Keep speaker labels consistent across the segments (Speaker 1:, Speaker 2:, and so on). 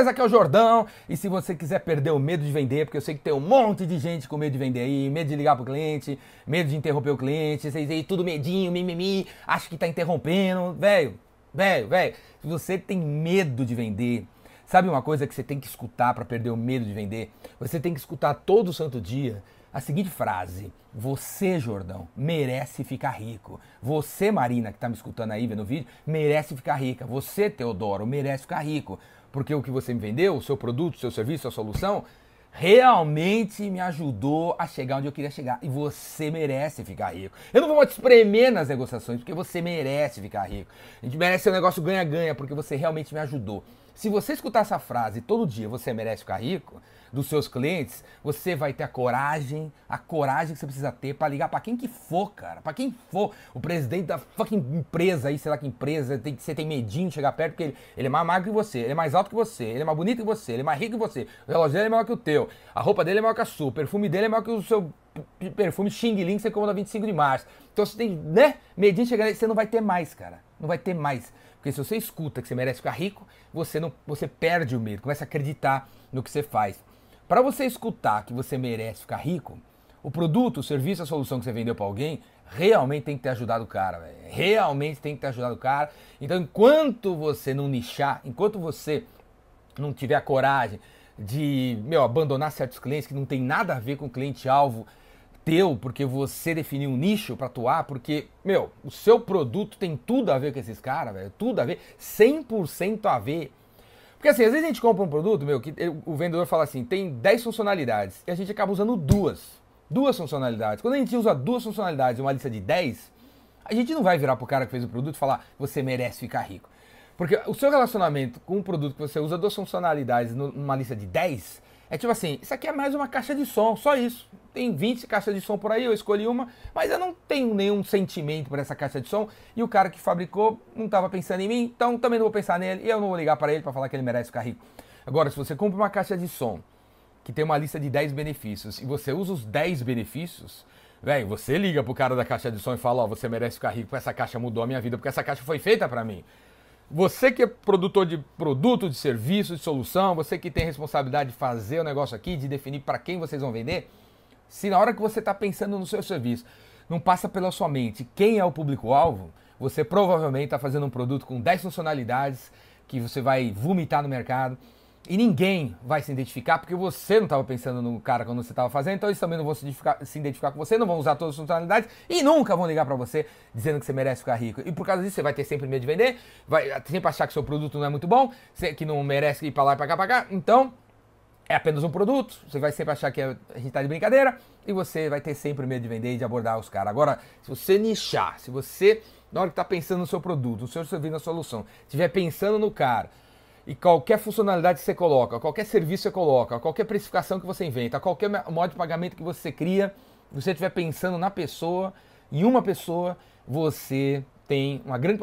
Speaker 1: beleza? Aqui é o Jordão. E se você quiser perder o medo de vender, porque eu sei que tem um monte de gente com medo de vender aí, medo de ligar pro cliente, medo de interromper o cliente, vocês aí tudo medinho, mimimi, acha que tá interrompendo. Velho, velho, velho, se você tem medo de vender, sabe uma coisa que você tem que escutar para perder o medo de vender? Você tem que escutar todo santo dia a seguinte frase: Você, Jordão, merece ficar rico. Você, Marina, que está me escutando aí vendo o vídeo, merece ficar rica. Você, Teodoro, merece ficar rico. Porque o que você me vendeu, o seu produto, o seu serviço, a solução, realmente me ajudou a chegar onde eu queria chegar. E você merece ficar rico. Eu não vou te espremer nas negociações, porque você merece ficar rico. A gente merece um negócio ganha-ganha, porque você realmente me ajudou. Se você escutar essa frase todo dia, você merece ficar rico, dos seus clientes, você vai ter a coragem, a coragem que você precisa ter para ligar para quem que for, cara, para quem for, o presidente da fucking empresa aí, sei lá que empresa, tem, você tem medinho de chegar perto porque ele, ele é mais magro que você, ele é mais alto que você, ele é mais bonito que você, ele é mais rico que você, o relógio dele é maior que o teu, a roupa dele é maior que a sua, o perfume dele é maior que o seu perfume Xing Ling que você comprou na 25 de março. Então você tem, né, medinho de chegar, você não vai ter mais, cara, não vai ter mais. Porque se você escuta que você merece ficar rico, você não, você perde o medo, começa a acreditar no que você faz. Para você escutar que você merece ficar rico, o produto, o serviço, a solução que você vendeu para alguém realmente tem que ter ajudado o cara, véio. realmente tem que ter ajudado o cara. Então, enquanto você não nichar, enquanto você não tiver a coragem de, meu, abandonar certos clientes que não tem nada a ver com o cliente-alvo teu, porque você definiu um nicho para atuar, porque, meu, o seu produto tem tudo a ver com esses caras, velho, tudo a ver, 100% a ver. Porque assim, às vezes a gente compra um produto, meu, que o vendedor fala assim, tem 10 funcionalidades, e a gente acaba usando duas. Duas funcionalidades. Quando a gente usa duas funcionalidades e uma lista de 10, a gente não vai virar pro cara que fez o produto e falar, você merece ficar rico. Porque o seu relacionamento com um produto que você usa duas funcionalidades numa lista de 10, é tipo assim, isso aqui é mais uma caixa de som, só isso. Tem 20 caixas de som por aí, eu escolhi uma, mas eu não tenho nenhum sentimento por essa caixa de som e o cara que fabricou não estava pensando em mim, então também não vou pensar nele e eu não vou ligar para ele para falar que ele merece ficar rico. Agora, se você compra uma caixa de som que tem uma lista de 10 benefícios e você usa os 10 benefícios, velho, você liga pro cara da caixa de som e fala, ó, oh, você merece ficar rico, essa caixa mudou a minha vida porque essa caixa foi feita para mim. Você que é produtor de produto, de serviço, de solução, você que tem responsabilidade de fazer o negócio aqui, de definir para quem vocês vão vender, se na hora que você está pensando no seu serviço não passa pela sua mente quem é o público-alvo, você provavelmente está fazendo um produto com 10 funcionalidades que você vai vomitar no mercado e ninguém vai se identificar porque você não estava pensando no cara quando você estava fazendo, então eles também não vão se identificar, se identificar, com você, não vão usar todas as funcionalidades e nunca vão ligar para você dizendo que você merece ficar rico. E por causa disso você vai ter sempre medo de vender, vai sempre achar que seu produto não é muito bom, que não merece ir para lá e para cá, para cá. Então, é apenas um produto, você vai sempre achar que a gente está de brincadeira e você vai ter sempre medo de vender e de abordar os caras. Agora, se você nichar, se você, na hora que está pensando no seu produto, no seu serviço, na solução, estiver pensando no cara, e qualquer funcionalidade que você coloca, qualquer serviço que você coloca, qualquer precificação que você inventa, qualquer modo de pagamento que você cria, você estiver pensando na pessoa, em uma pessoa, você tem uma grande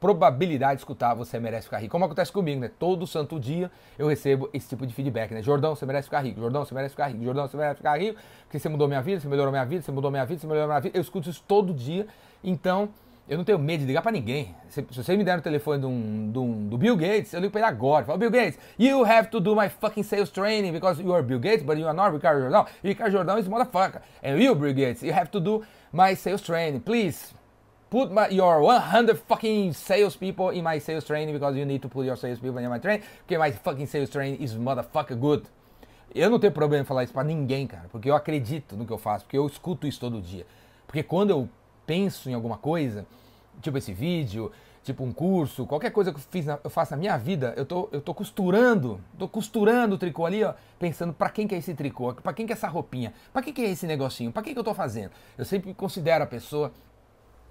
Speaker 1: probabilidade de escutar você merece ficar rico. Como acontece comigo, né? Todo santo dia eu recebo esse tipo de feedback, né? Jordão, você merece ficar rico. Jordão, você merece ficar rico. Jordão, você merece ficar rico. Porque você mudou minha vida, você melhorou minha vida, você mudou minha vida, você melhorou minha vida. Eu escuto isso todo dia. Então, eu não tenho medo de ligar para ninguém. Se, se você me der o telefone do, do, do, Bill Gates, eu ligo para ele agora. Falo, Bill Gates, you have to do my fucking sales training because you are Bill Gates, but you are not Ricardo Jordão. Ricardo Jordão is motherfucker. And you, Bill Gates, you have to do my sales training. Please, put my, your 100 fucking salespeople in my sales training because you need to put your salespeople in my training because my fucking sales training is motherfucker good. Eu não tenho problema em falar isso para ninguém, cara, porque eu acredito no que eu faço, porque eu escuto isso todo dia. Porque quando eu penso em alguma coisa, tipo esse vídeo, tipo um curso, qualquer coisa que eu, fiz na, eu faço na minha vida, eu tô, eu tô costurando, tô costurando o tricô ali, ó, pensando para quem que é esse tricô, para quem que é essa roupinha, para quem que é esse negocinho, para quem que eu tô fazendo. Eu sempre considero a pessoa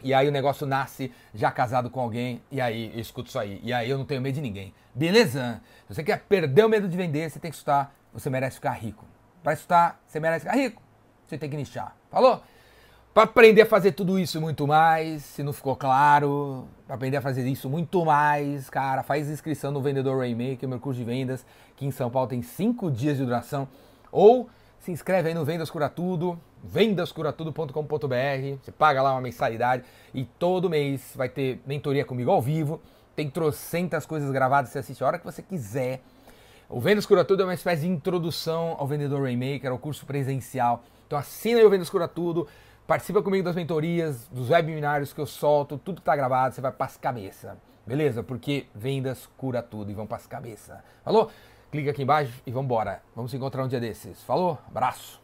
Speaker 1: e aí o negócio nasce já casado com alguém, e aí eu escuto isso aí. E aí eu não tenho medo de ninguém. Beleza? Se você quer perder o medo de vender, você tem que escutar, você merece ficar rico. Para escutar, você merece ficar rico, você tem que nichar. Falou? Para aprender a fazer tudo isso muito mais, se não ficou claro, para aprender a fazer isso muito mais, cara, faz inscrição no Vendedor Rainmaker, meu curso de vendas, que em São Paulo tem 5 dias de duração. Ou se inscreve aí no Vendas Cura Tudo, vendascuratudo.com.br, você paga lá uma mensalidade e todo mês vai ter mentoria comigo ao vivo, tem trocentas coisas gravadas, você assiste a hora que você quiser O Vendas Cura Tudo é uma espécie de introdução ao Vendedor Rainmaker, ao curso presencial. Então assina aí o Vendas Cura Tudo, participa comigo das mentorias, dos webinários que eu solto, tudo tá gravado, você vai para as cabeça. Beleza? Porque vendas cura tudo e vão para as cabeça. Falou? Clica aqui embaixo e vamos embora. Vamos se encontrar um dia desses. Falou? Abraço.